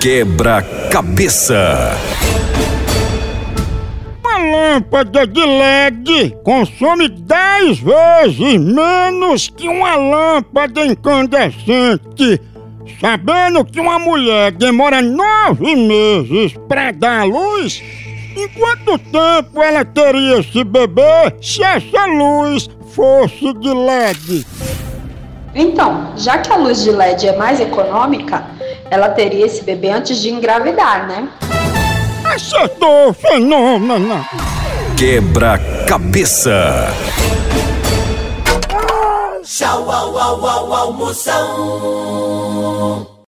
Quebra-cabeça. Uma lâmpada de LED consome 10 vezes menos que uma lâmpada incandescente. Sabendo que uma mulher demora nove meses para dar à luz, em quanto tempo ela teria esse bebê se essa luz fosse de LED? Então, já que a luz de LED é mais econômica, ela teria esse bebê antes de engravidar, né? Acertou, fenômeno! Quebra-cabeça. Tchau, au, au, au, almoção.